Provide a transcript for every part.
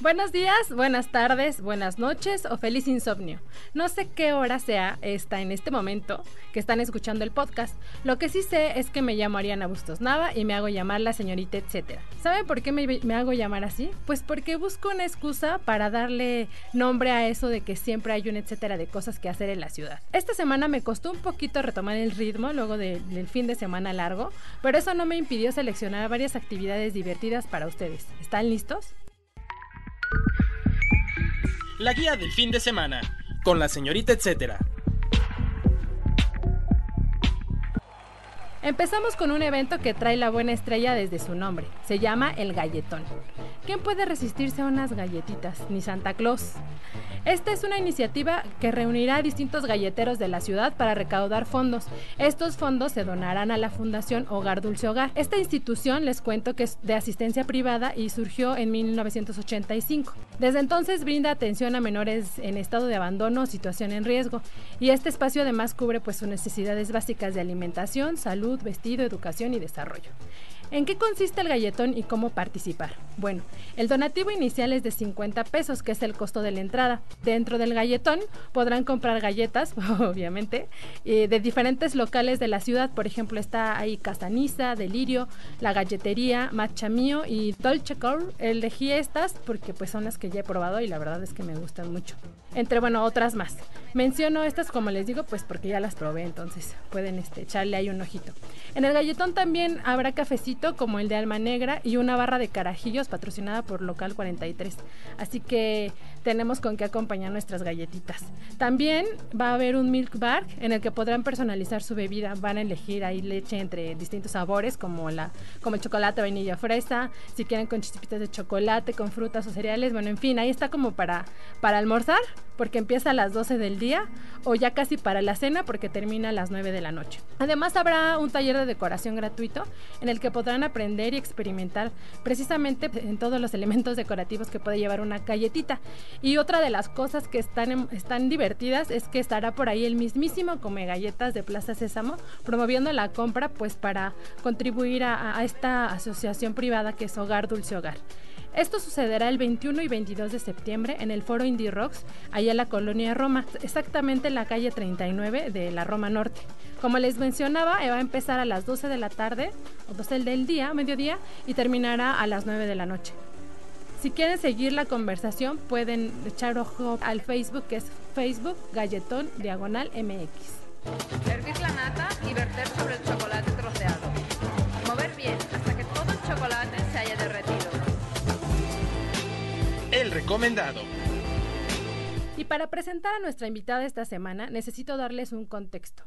Buenos días, buenas tardes, buenas noches o feliz insomnio. No sé qué hora sea esta en este momento que están escuchando el podcast. Lo que sí sé es que me llamo Ariana Bustos Nava y me hago llamar la señorita etcétera. ¿Saben por qué me, hago llamar así? Pues porque busco una excusa para darle nombre a eso de que siempre hay un etcétera de cosas que hacer en la ciudad. Esta semana me costó un poquito retomar el ritmo luego de- del fin de semana largo, pero eso no me impidió seleccionar varias actividades divertidas para ustedes. ¿Están listos? La guía del fin de semana, con la señorita etcétera. Empezamos con un evento que trae la buena estrella desde su nombre. Se llama el Galletón. ¿Quién puede resistirse a unas galletitas? Ni Santa Claus. Esta es una iniciativa que reunirá a distintos galleteros de la ciudad para recaudar fondos. Estos fondos se donarán a la Fundación Hogar Dulce Hogar. Esta institución, les cuento que es de asistencia privada y surgió en 1985. Desde entonces brinda atención a menores en estado de abandono o situación en riesgo. Y este espacio además cubre pues sus necesidades básicas de alimentación, salud, vestido, educación y desarrollo. ¿En qué consiste el galletón y cómo participar? Bueno, el donativo inicial es de 50 pesos, que es el costo de la entrada. Dentro del galletón podrán comprar galletas, obviamente, eh, de diferentes locales de la ciudad. Por ejemplo, está ahí Casaniza, Delirio, La Galletería, Matcha Mío y Dolce Core. Elegí estas porque pues son las que ya he probado y la verdad es que me gustan mucho. Entre, bueno, otras más. Menciono estas como les digo, pues porque ya las probé, entonces pueden este, echarle ahí un ojito. En el galletón también habrá cafecito como el de Alma Negra y una barra de carajillos patrocinada por Local 43. Así que tenemos con qué acompañar nuestras galletitas. También va a haber un milk bar en el que podrán personalizar su bebida. Van a elegir ahí leche entre distintos sabores como, la, como el chocolate, vainilla, fresa. Si quieren con chispitas de chocolate, con frutas o cereales. Bueno, en fin, ahí está como para, para almorzar porque empieza a las 12 del día o ya casi para la cena porque termina a las 9 de la noche. Además habrá un taller de decoración gratuito en el que podrán aprender y experimentar precisamente en todos los elementos decorativos que puede llevar una galletita. Y otra de las cosas que están, están divertidas es que estará por ahí el mismísimo Come Galletas de Plaza Sésamo promoviendo la compra pues para contribuir a, a esta asociación privada que es Hogar Dulce Hogar. Esto sucederá el 21 y 22 de septiembre en el Foro Indie Rocks, allá en la colonia Roma, exactamente en la calle 39 de la Roma Norte. Como les mencionaba, eh, va a empezar a las 12 de la tarde, o 12 del día, mediodía, y terminará a las 9 de la noche. Si quieren seguir la conversación, pueden echar ojo al Facebook, que es Facebook Galletón Diagonal MX. Hervir la nata y verter sobre el chocolate troceado. Mover bien hasta que todo el chocolate se haya derretido. El recomendado. Y para presentar a nuestra invitada esta semana, necesito darles un contexto.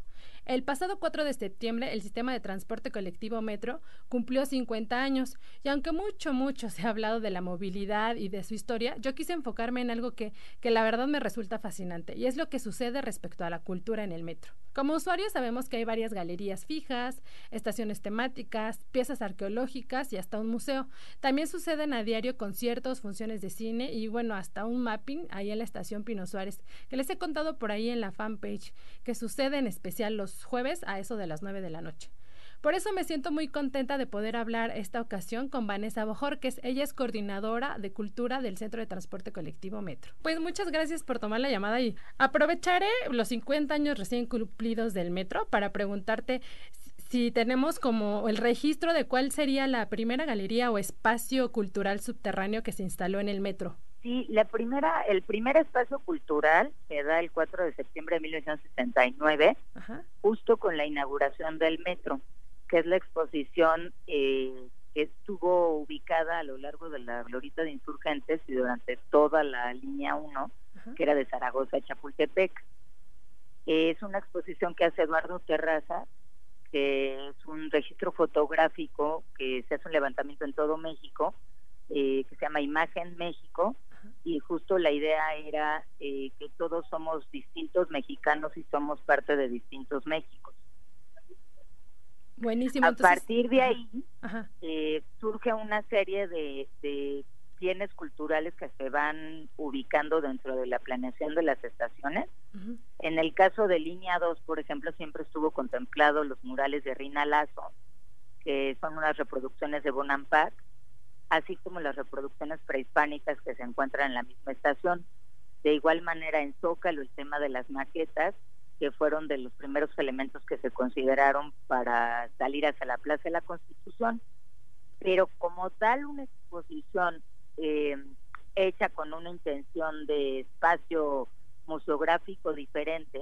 El pasado 4 de septiembre, el sistema de transporte colectivo Metro cumplió 50 años y aunque mucho, mucho se ha hablado de la movilidad y de su historia, yo quise enfocarme en algo que, que la verdad me resulta fascinante y es lo que sucede respecto a la cultura en el metro. Como usuarios sabemos que hay varias galerías fijas, estaciones temáticas, piezas arqueológicas y hasta un museo. También suceden a diario conciertos, funciones de cine y bueno, hasta un mapping ahí en la estación Pino Suárez, que les he contado por ahí en la fanpage, que sucede en especial los jueves a eso de las 9 de la noche. Por eso me siento muy contenta de poder hablar esta ocasión con Vanessa Bojorques. Ella es coordinadora de cultura del Centro de Transporte Colectivo Metro. Pues muchas gracias por tomar la llamada y aprovecharé los 50 años recién cumplidos del Metro para preguntarte si tenemos como el registro de cuál sería la primera galería o espacio cultural subterráneo que se instaló en el Metro. Sí, la primera, el primer espacio cultural se da el 4 de septiembre de 1969, Ajá. justo con la inauguración del metro, que es la exposición eh, que estuvo ubicada a lo largo de la glorita de insurgentes y durante toda la línea 1, Ajá. que era de Zaragoza a Chapultepec. Es una exposición que hace Eduardo Terraza, que es un registro fotográfico que se hace un levantamiento en todo México eh, que se llama Imagen México y justo la idea era eh, que todos somos distintos mexicanos y somos parte de distintos Méxicos. Buenísimo. A partir de ahí eh, surge una serie de, bienes culturales que se van ubicando dentro de la planeación de las estaciones. En el caso de Línea 2, por ejemplo, siempre estuvo contemplado los murales de Rina Lazo, que son unas reproducciones de Bonampak, así como las reproducciones prehispánicas que se encuentran en la misma estación. De igual manera, en Zócalo, el tema de las maquetas que fueron de los primeros elementos que se consideraron para salir hacia la Plaza de la Constitución. Pero como tal, una exposición eh, hecha con una intención de espacio museográfico diferente,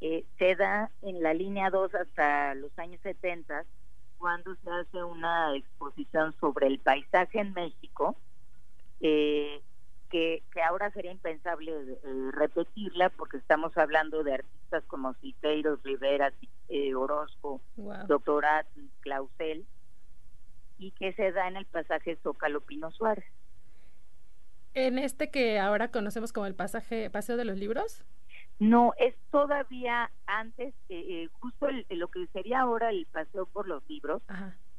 eh, se da en la línea 2 hasta los años 70, cuando se hace una exposición sobre el paisaje en México, eh, que, ahora sería impensable eh, repetirla porque estamos hablando de artistas como Siqueiros, Rivera, eh, Orozco, Doctorat, Clausel, y que se da en el pasaje Zócalo Pino Suárez. ¿En este que ahora conocemos como el pasaje Paseo de los Libros? No, es todavía antes, eh, justo lo que sería ahora el Paseo por los Libros,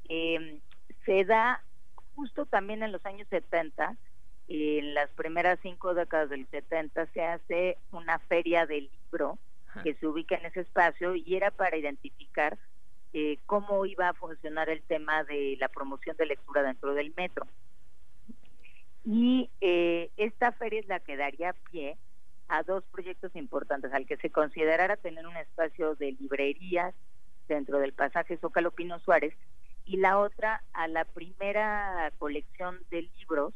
em, se da justo también en los años 70, en las primeras cinco décadas del 70 se hace una feria del libro que se ubica en ese espacio y era para identificar eh, cómo iba a funcionar el tema de la promoción de lectura dentro del metro. Y eh, esta feria es la que daría pie a dos proyectos importantes, al que se considerara tener un espacio de librerías dentro del pasaje Zócalo Pino Suárez y la otra a la primera colección de libros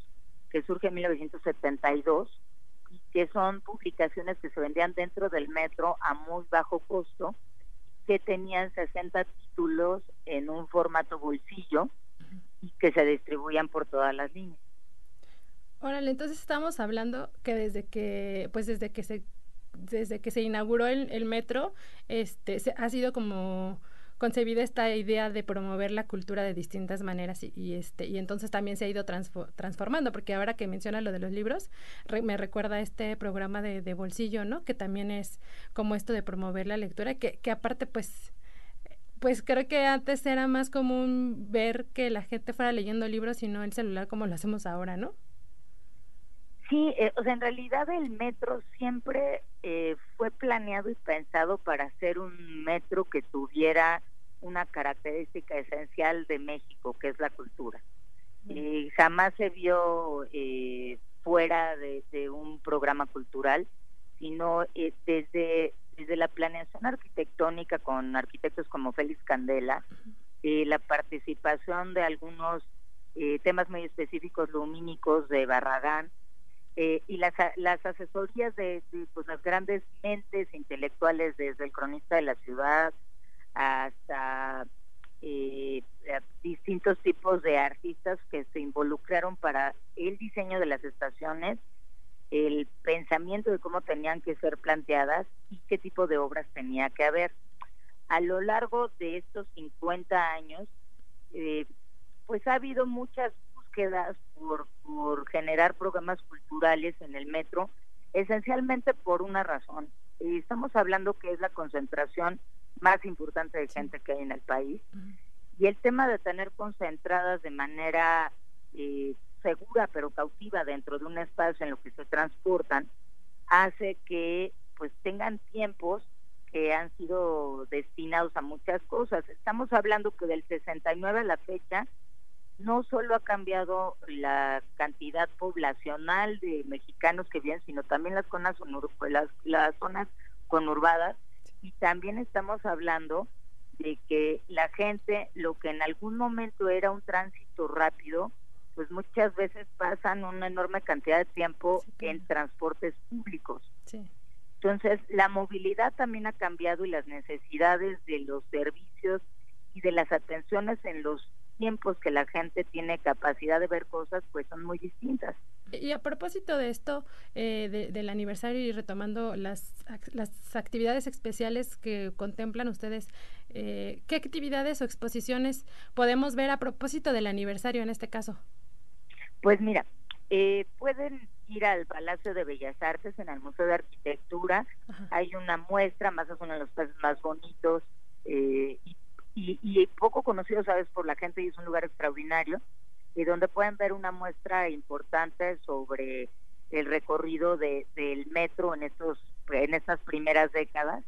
que surge en 1972 y que son publicaciones que se vendían dentro del metro a muy bajo costo, que tenían 60 títulos en un formato bolsillo y que se distribuían por todas las líneas. Órale, entonces estamos hablando que desde que, pues desde que se, desde que se inauguró el, metro, este, se, ha sido como concebida esta idea de promover la cultura de distintas maneras y, este y entonces también se ha ido transformando porque ahora que menciona lo de los libros me recuerda este programa de, de, bolsillo no que también es como esto de promover la lectura que, que aparte pues pues creo que antes era más común ver que la gente fuera leyendo libros y no el celular como lo hacemos ahora no Sí, eh, o sea, en realidad el metro siempre eh, fue planeado y pensado para ser un metro que tuviera una característica esencial de México, que es la cultura. Y jamás se vio eh, fuera de, un programa cultural, sino desde, desde la planeación arquitectónica con arquitectos como Félix Candela, la participación de algunos temas muy específicos lumínicos de Barragán, eh, y las, las asesorías de, pues, las grandes mentes intelectuales, desde el cronista de la ciudad hasta eh, distintos tipos de artistas que se involucraron para el diseño de las estaciones, el pensamiento de cómo tenían que ser planteadas y qué tipo de obras tenía que haber. A lo largo de estos 50 años, eh, pues ha habido muchas quedas por, por generar programas culturales en el metro, esencialmente por una razón. Estamos hablando que es la concentración más importante de gente que hay en el país. Y el tema de tener concentradas de manera eh, segura pero cautiva dentro de un espacio en lo que se transportan hace que pues tengan tiempos que han sido destinados a muchas cosas. Estamos hablando que del 69 a la fecha no solo ha cambiado la cantidad poblacional de mexicanos que viven, sino también las zonas, las, las zonas conurbadas y también estamos hablando de que la gente, lo que en algún momento era un tránsito rápido, pues muchas veces pasan una enorme cantidad de tiempo en transportes públicos. Entonces, la movilidad también ha cambiado y las necesidades de los servicios y de las atenciones en los tiempos que la gente tiene capacidad de ver cosas, pues son muy distintas. Y a propósito de esto, eh, del aniversario y retomando las, las actividades especiales que contemplan ustedes, eh, ¿qué actividades o exposiciones podemos ver a propósito del aniversario en este caso? Pues mira, eh, pueden ir al Palacio de Bellas Artes, en el Museo de Arquitectura. Hay una muestra, más o menos los países más bonitos eh, y, y, poco conocido, sabes, por la gente y es un lugar extraordinario y donde pueden ver una muestra importante sobre el recorrido de, del metro en estos en estas primeras décadas.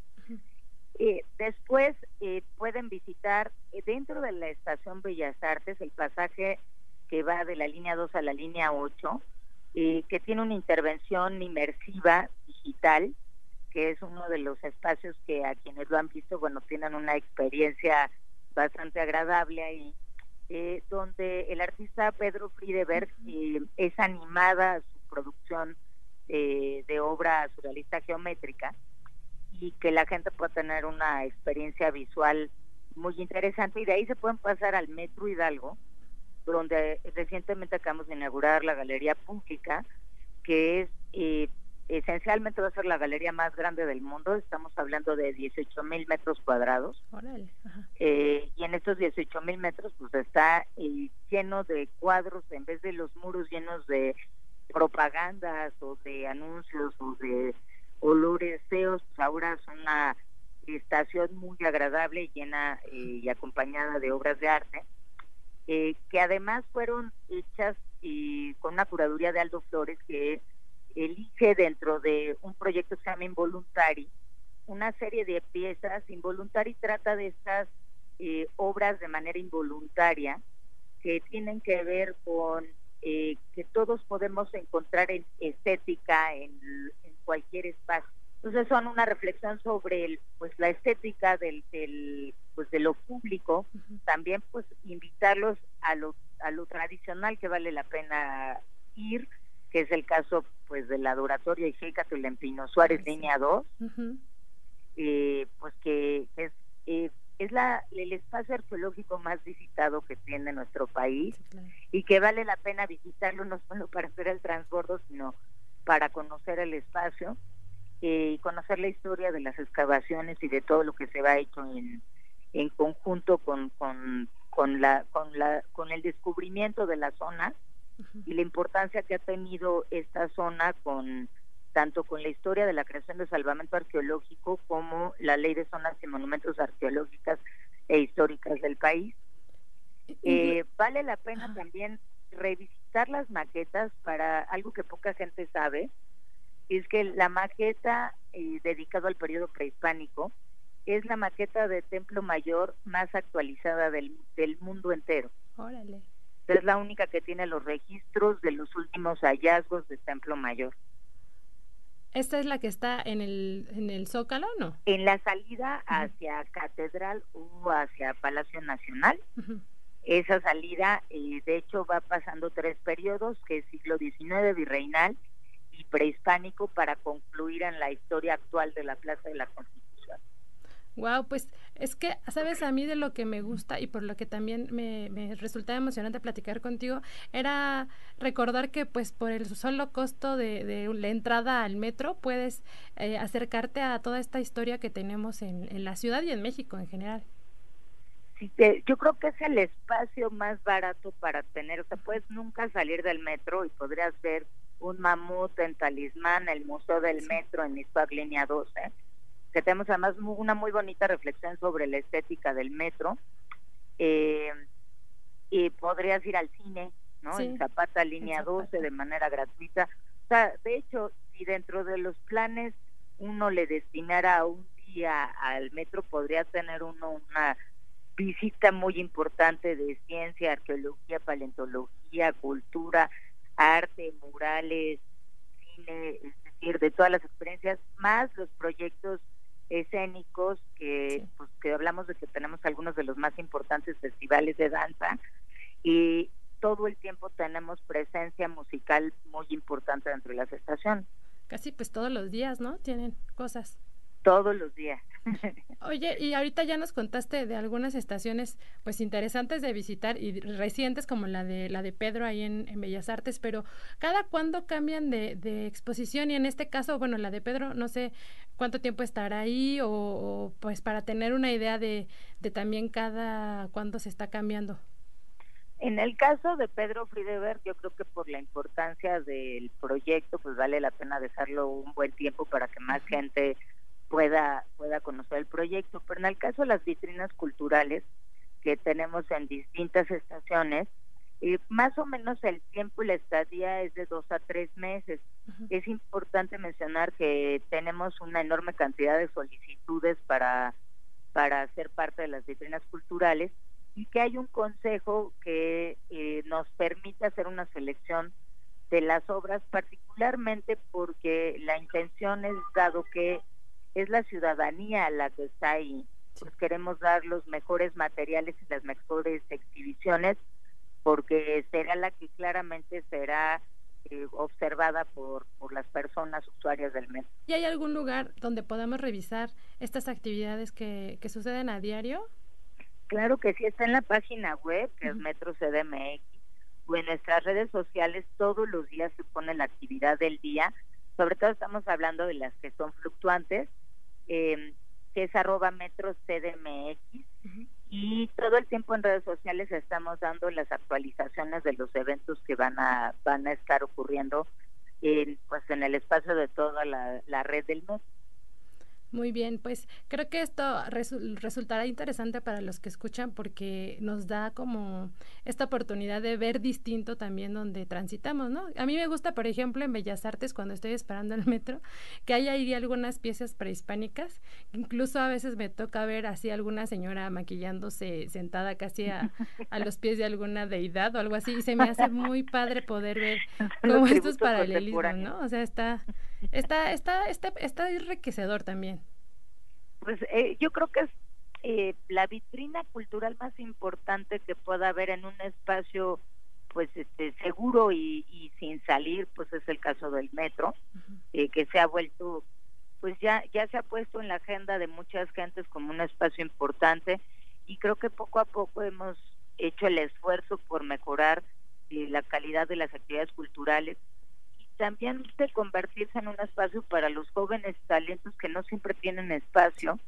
Eh, después eh, pueden visitar eh, dentro de la estación Bellas Artes el pasaje que va de la línea 2 a la línea 8, que tiene una intervención inmersiva digital, que es uno de los espacios que a quienes lo han visto, bueno, tienen una experiencia bastante agradable ahí eh, donde el artista Pedro Friedeberg eh, es animada su producción eh, de obra surrealista geométrica y que la gente pueda tener una experiencia visual muy interesante. Y de ahí se pueden pasar al Metro Hidalgo, donde recientemente acabamos de inaugurar la Galería Pública, que es eh, esencialmente va a ser la galería más grande del mundo, estamos hablando de 18 mil metros cuadrados. Eh, y en estos 18 mil metros pues está eh, lleno de cuadros, en vez de los muros llenos de propagandas o de anuncios o de olores feos, pues ahora es una estación muy agradable, llena eh, y acompañada de obras de arte, que además fueron hechas con una curaduría de Aldo Flores que elige dentro de un proyecto que se llama Involuntari una serie de piezas. Involuntari trata de estas eh, obras de manera involuntaria que tienen que ver con eh, que todos podemos encontrar en estética en, cualquier espacio. Entonces son una reflexión sobre el, pues la estética del, del pues de lo público, también pues invitarlos a lo a lo tradicional que vale la pena ir que es el caso pues de la Adoratoria Hijéca Tulempino Suárez, línea 2, eh, pues que es, eh, es la, el espacio arqueológico más visitado que tiene nuestro país y que vale la pena visitarlo no solo para hacer el transbordo, sino para conocer el espacio eh, y conocer la historia de las excavaciones y de todo lo que se va hecho en, en conjunto con, con, con, la, con, la, con el descubrimiento de la zona y la importancia que ha tenido esta zona con tanto con la historia de la creación de salvamento arqueológico como la ley de zonas y monumentos arqueológicas e históricas del país. Eh, vale la pena también revisitar las maquetas para algo que poca gente sabe, es que la maqueta eh, dedicada al periodo prehispánico es la maqueta de templo mayor más actualizada del, del mundo entero. Órale es la única que tiene los registros de los últimos hallazgos de Templo Mayor. ¿Esta es la que está en el, en el Zócalo no? En la salida hacia Catedral o hacia Palacio Nacional. Esa salida, eh, de hecho, va pasando tres periodos, que es siglo XIX, virreinal y prehispánico, para concluir en la historia actual de la Plaza de la Constitución. Wow, pues es que, sabes, a mí de lo que me gusta y por lo que también me, me resultaba emocionante platicar contigo, era recordar que pues por el solo costo de, de la entrada al metro puedes eh, acercarte a toda esta historia que tenemos en, en, la ciudad y en México en general. Sí, yo creo que es el espacio más barato para tener, o sea, puedes nunca salir del metro y podrías ver un mamut en Talismán, el Museo del Metro en Ispac Línea 12 que tenemos además una muy bonita reflexión sobre la estética del metro. Eh, y podrías ir al cine, ¿no? en Zapata, línea 12, de manera gratuita. O sea, de hecho, si dentro de los planes uno le destinara un día al metro, podría tener uno una visita muy importante de ciencia, arqueología, paleontología, cultura, arte, murales, cine, es decir, de todas las experiencias, más los proyectos escénicos que pues que hablamos de que tenemos algunos de los más importantes festivales de danza y todo el tiempo tenemos presencia musical muy importante dentro de las estaciones. Casi pues todos los días, ¿no? Tienen cosas todos los días. Oye, y ahorita ya nos contaste de algunas estaciones pues interesantes de visitar y recientes como la de la de Pedro ahí en, Bellas Artes, pero cada cuándo cambian de, exposición y en este caso, bueno, la de Pedro no sé cuánto tiempo estará ahí o, pues para tener una idea de, de también cada cuándo se está cambiando. En el caso de Pedro Friedeberg, yo creo que por la importancia del proyecto, pues vale la pena dejarlo un buen tiempo para que más gente pueda pueda conocer el proyecto. Pero en el caso de las vitrinas culturales que tenemos en distintas estaciones, eh, más o menos el tiempo y la estadía es de dos a tres meses. Es importante mencionar que tenemos una enorme cantidad de solicitudes para, para ser parte de las vitrinas culturales y que hay un consejo que eh, nos permite hacer una selección de las obras, particularmente porque la intención es, dado que es la ciudadanía la que está ahí, pues queremos dar los mejores materiales y las mejores exhibiciones, porque será la que claramente será eh, observada por, por las personas usuarias del metro. ¿Y hay algún lugar donde podamos revisar estas actividades que, que suceden a diario? Claro que sí, está en la página web, que es Metro CDMX, o en nuestras redes sociales todos los días se pone la actividad del día, sobre todo estamos hablando de las que son fluctuantes, eh, que es arroba Metro CDMX, y todo el tiempo en redes sociales estamos dando las actualizaciones de los eventos que van a, van a estar ocurriendo en, pues en el espacio de toda la, la red del metro. Muy bien, pues creo que esto resultará interesante para los que escuchan porque nos da como esta oportunidad de ver distinto también donde transitamos, ¿no? A mí me gusta, por ejemplo, en Bellas Artes, cuando estoy esperando el metro, que hay ahí algunas piezas prehispánicas, incluso a veces me toca ver así alguna señora maquillándose sentada casi a, a los pies de alguna deidad o algo así, y se me hace muy padre poder ver como estos paralelismos, ¿no? O sea, está está, está, está, está enriquecedor también. Pues eh, yo creo que es eh, la vitrina cultural más importante que pueda haber en un espacio pues este seguro y, y sin salir pues es el caso del metro eh, que se ha vuelto pues ya ya se ha puesto en la agenda de muchas gentes como un espacio importante y creo que poco a poco hemos hecho el esfuerzo por mejorar la calidad de las actividades culturales también de convertirse en un espacio para los jóvenes talentos que no siempre tienen espacio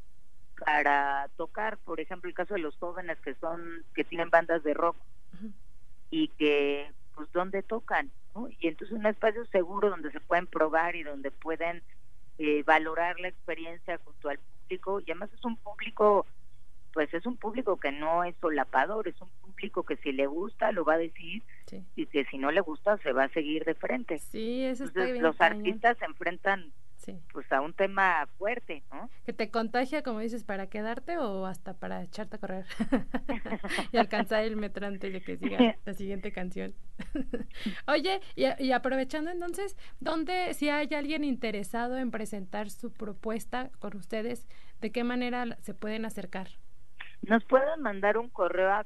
para tocar, por ejemplo, el caso de los jóvenes que son que tienen bandas de rock y que pues dónde tocan, Y entonces un espacio seguro donde se pueden probar y donde pueden eh, valorar la experiencia junto al público y además es un público pues es un público que no es solapador, es un público que si le gusta lo va a decir y que si no le gusta se va a seguir de frente. Sí, eso Entonces, los artistas se enfrentan pues a un tema fuerte, ¿no? Que te contagia, como dices, para quedarte o hasta para echarte a correr y alcanzar el metro antes de que siga la siguiente canción. Oye, y, y, aprovechando entonces, ¿dónde, si hay alguien interesado en presentar su propuesta con ustedes, de qué manera se pueden acercar? Nos pueden mandar un correo a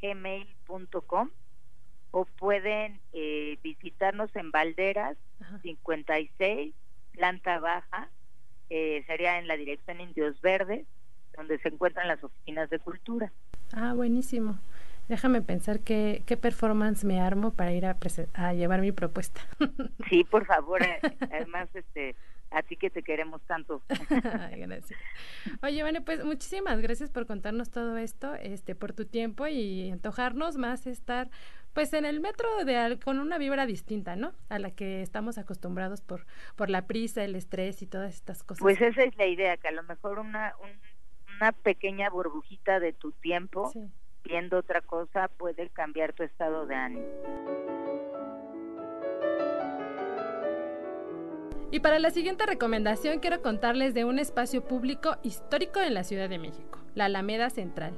gmail.com o pueden eh, visitarnos en Valderas 56, planta baja, eh, sería en la dirección Indios Verdes, donde se encuentran las oficinas de cultura. Ah, buenísimo. Déjame pensar qué, qué performance me armo para ir a, a llevar mi propuesta. Sí, por favor. Eh, además, este, a ti que te queremos tanto. gracias. Oye, bueno, pues muchísimas gracias por contarnos todo esto, este, por tu tiempo y antojarnos más estar, pues, en el metro de con una vibra distinta, ¿no? A la que estamos acostumbrados por, por la prisa, el estrés y todas estas cosas. Pues esa es la idea, que a lo mejor una, una pequeña burbujita de tu tiempo. Sí viendo otra cosa puede cambiar tu estado de ánimo. Y para la siguiente recomendación quiero contarles de un espacio público histórico en la Ciudad de México, la Alameda Central.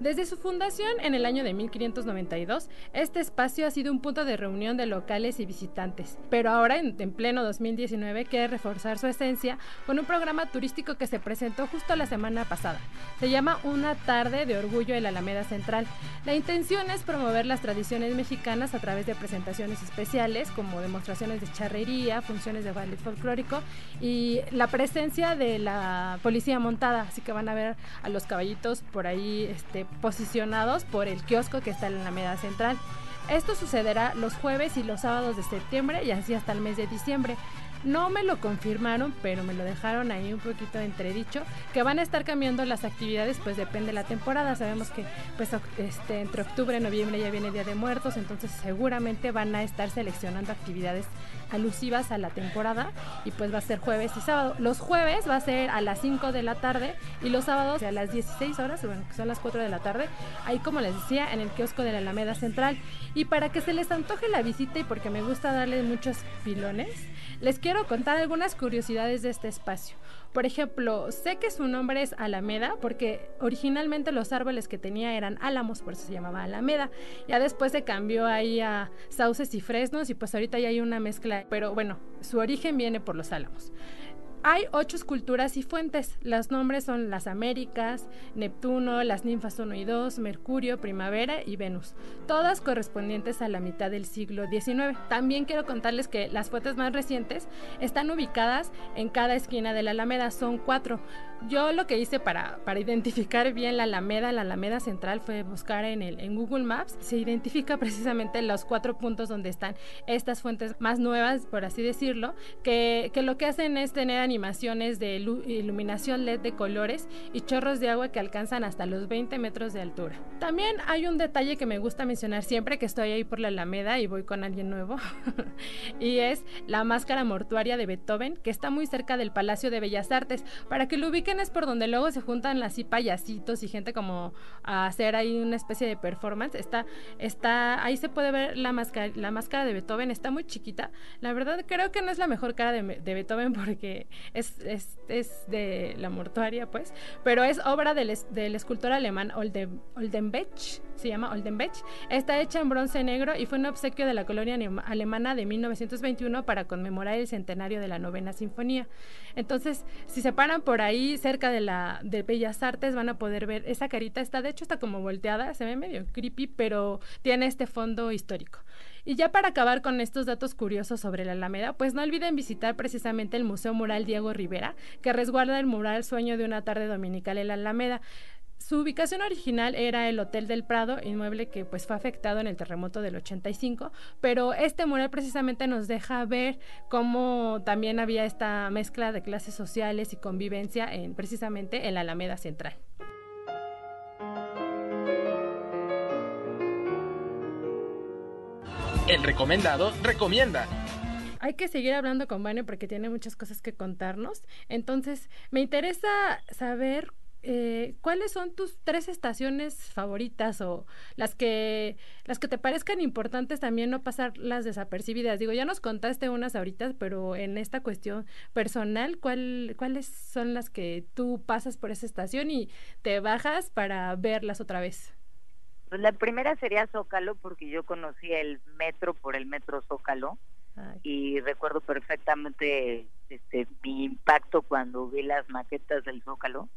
Desde su fundación en el año de 1592, este espacio ha sido un punto de reunión de locales y visitantes, pero ahora en, pleno 2019 quiere reforzar su esencia con un programa turístico que se presentó justo la semana pasada. Se llama Una tarde de orgullo en la Alameda Central. La intención es promover las tradiciones mexicanas a través de presentaciones especiales como demostraciones de charrería, funciones de baile folclórico y la presencia de la policía montada, así que van a ver a los caballitos por ahí este, posicionados por el kiosco que está en la Alameda Central. Esto sucederá los jueves y los sábados de septiembre y así hasta el mes de diciembre. No me lo confirmaron, pero me lo dejaron ahí un poquito entredicho, que van a estar cambiando las actividades, pues depende de la temporada. Sabemos que pues este, entre octubre y noviembre ya viene Día de Muertos, entonces seguramente van a estar seleccionando actividades alusivas a la temporada y pues va a ser jueves y sábado. Los jueves va a ser a las 5 de la tarde y los sábados a las 16 horas, bueno, que son las 4 de la tarde, ahí como les decía, en el kiosco de la Alameda Central. Y para que se les antoje la visita y porque me gusta darles muchos pilones, les quiero contar algunas curiosidades de este espacio. Por ejemplo, sé que su nombre es Alameda porque originalmente los árboles que tenía eran álamos, por eso se llamaba Alameda. Ya después se cambió ahí a sauces y fresnos y pues ahorita ya hay una mezcla, pero bueno, su origen viene por los álamos. Hay ocho esculturas y fuentes. Los nombres son las Américas, Neptuno, las ninfas 1 y 2, Mercurio, Primavera y Venus, todas correspondientes a la mitad del siglo XIX. También quiero contarles que las fuentes más recientes están ubicadas en cada esquina de la Alameda, son cuatro. Yo lo que hice para, para identificar bien la Alameda, la Alameda Central, fue buscar en, el, en Google Maps. Se identifica precisamente los cuatro puntos donde están estas fuentes más nuevas, por así decirlo, que, que lo que hacen es tener animaciones de iluminación LED de colores y chorros de agua que alcanzan hasta los 20 metros de altura. También hay un detalle que me gusta mencionar siempre que estoy ahí por la Alameda y voy con alguien nuevo, y es la máscara mortuaria de Beethoven, que está muy cerca del Palacio de Bellas Artes. Para que lo ubiquen es por donde luego se juntan así payasitos y gente como a hacer ahí una especie de performance. Está, está, ahí se puede ver la máscara, la máscara de Beethoven, está muy chiquita. La verdad creo que no es la mejor cara de, de Beethoven porque es, es, es, de la mortuaria, pues, pero es obra del, del escultor alemán Olden, Oldenbech, se llama Oldenbech. Está hecha en bronce negro y fue un obsequio de la colonia alemana de 1921 para conmemorar el centenario de la novena sinfonía. Entonces, si se paran por ahí cerca de la de Bellas Artes, van a poder ver esa carita. Está, de hecho, está como volteada, se ve medio creepy, pero tiene este fondo histórico. Y ya para acabar con estos datos curiosos sobre la Alameda, pues no olviden visitar precisamente el Museo Mural Diego Rivera, que resguarda el mural Sueño de una tarde dominical en la Alameda. Su ubicación original era el Hotel del Prado, inmueble que pues fue afectado en el terremoto del 85, pero este mural precisamente nos deja ver cómo también había esta mezcla de clases sociales y convivencia en precisamente en la Alameda Central. El recomendado recomienda. Hay que seguir hablando con Vane porque tiene muchas cosas que contarnos. Entonces, me interesa saber eh, cuáles son tus tres estaciones favoritas o las que las que te parezcan importantes también no pasarlas desapercibidas. Digo, ya nos contaste unas ahorita, pero en esta cuestión personal, ¿cuál, ¿cuáles son las que tú pasas por esa estación y te bajas para verlas otra vez? Pues la primera sería Zócalo, porque yo conocí el metro por el metro Zócalo y recuerdo perfectamente este mi impacto cuando vi las maquetas del Zócalo.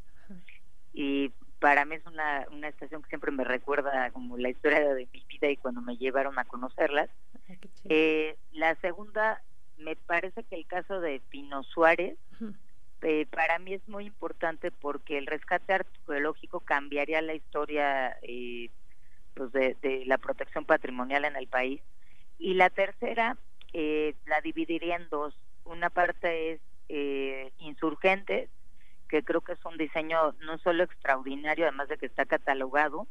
Y para mí es una, una estación que siempre me recuerda como la historia de mi vida y cuando me llevaron a conocerlas. eh, la segunda, me parece que el caso de Pino Suárez, eh, para mí es muy importante porque el rescate arqueológico cambiaría la historia eh, pues de, la protección patrimonial en el país. Y la tercera eh, la dividiría en dos. Una parte es eh, insurgentes, que creo que es un diseño no solo extraordinario, además de que está catalogado,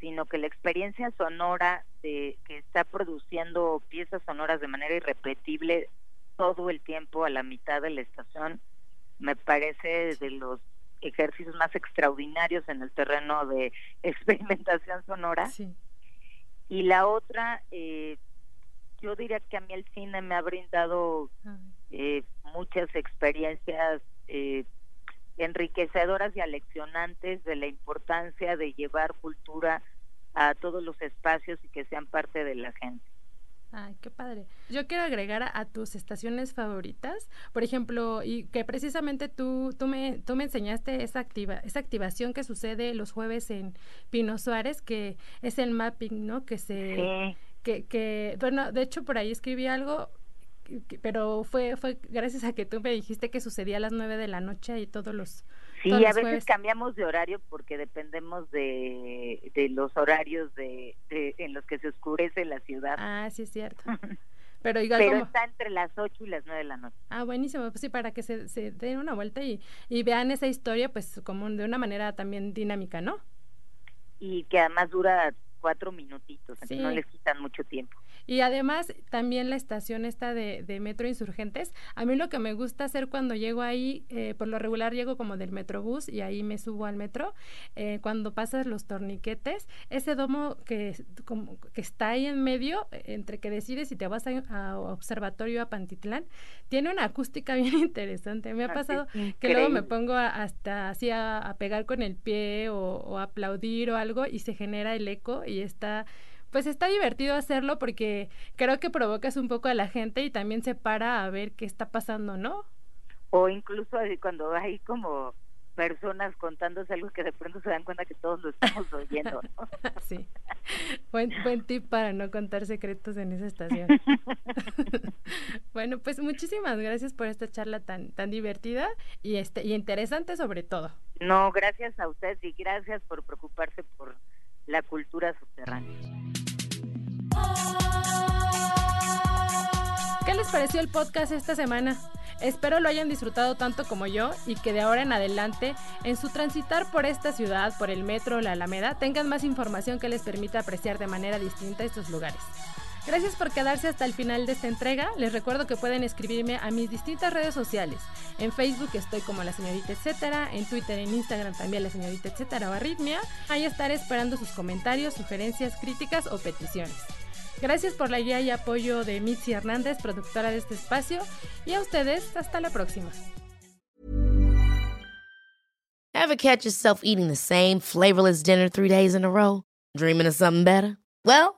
sino que la experiencia sonora de que está produciendo piezas sonoras de manera irrepetible todo el tiempo a la mitad de la estación, me parece de los ejercicios más extraordinarios en el terreno de experimentación sonora. Y la otra, eh, yo diría que a mí el cine me ha brindado eh, muchas experiencias eh, enriquecedoras y aleccionantes de la importancia de llevar cultura a todos los espacios y que sean parte de la gente. Ay, qué padre. Yo quiero agregar a, tus estaciones favoritas, por ejemplo, y que precisamente tú, tú, me, tú me enseñaste esa, activa, esa activación que sucede los jueves en Pino Suárez, que es el mapping, ¿no? Que se... Que, que, bueno, de hecho por ahí escribí algo, pero fue, fue gracias a que tú me dijiste que sucedía a las nueve de la noche y todos los Sí, a veces cambiamos de horario porque dependemos de, de los horarios de, en los que se oscurece la ciudad. Ah, sí es cierto. Pero igual Pero como... está entre las 8 y las 9 de la noche. Ah, buenísimo. Pues sí, para que se, se den una vuelta y, y vean esa historia, pues como de una manera también dinámica, ¿no? Y que además dura cuatro minutitos, Sí. no les quitan mucho tiempo. Y además también la estación esta de, de Metro Insurgentes, a mí lo que me gusta hacer cuando llego ahí, eh, por lo regular llego como del Metrobús y ahí me subo al metro, eh, cuando pasas los torniquetes, ese domo que, como, que está ahí en medio, entre que decides si te vas a, a Observatorio a Pantitlán, tiene una acústica bien interesante. Me ha Ah, pasado que luego me pongo a- hasta así a, a pegar con el pie o, aplaudir o algo y se genera el eco y está pues está divertido hacerlo porque creo que provocas un poco a la gente y también se para a ver qué está pasando, ¿no? O incluso cuando hay como personas contándose algo que de pronto se dan cuenta que todos lo estamos oyendo. ¿no? Sí. Buen, buen tip para no contar secretos en esa estación. bueno, pues muchísimas gracias por esta charla tan, tan divertida y este y interesante sobre todo. No, gracias a ustedes y gracias por preocuparse por la cultura subterránea. ¿Qué les pareció el podcast esta semana? Espero lo hayan disfrutado tanto como yo y que de ahora en adelante, en su transitar por esta ciudad, por el metro o la Alameda, tengan más información que les permita apreciar de manera distinta estos lugares. Gracias por quedarse hasta el final de esta entrega. Les recuerdo que pueden escribirme a mis distintas redes sociales. En Facebook estoy como la señorita etcétera, en Twitter, en Instagram también la señorita etcétera o arritmia. Ahí estaré esperando sus comentarios, sugerencias, críticas o peticiones. Gracias por la guía y apoyo de Mitzi Hernández, productora de este espacio, y a ustedes hasta la próxima. Ever catch yourself eating the same flavorless dinner three days in a row? Dreaming of something better? Well,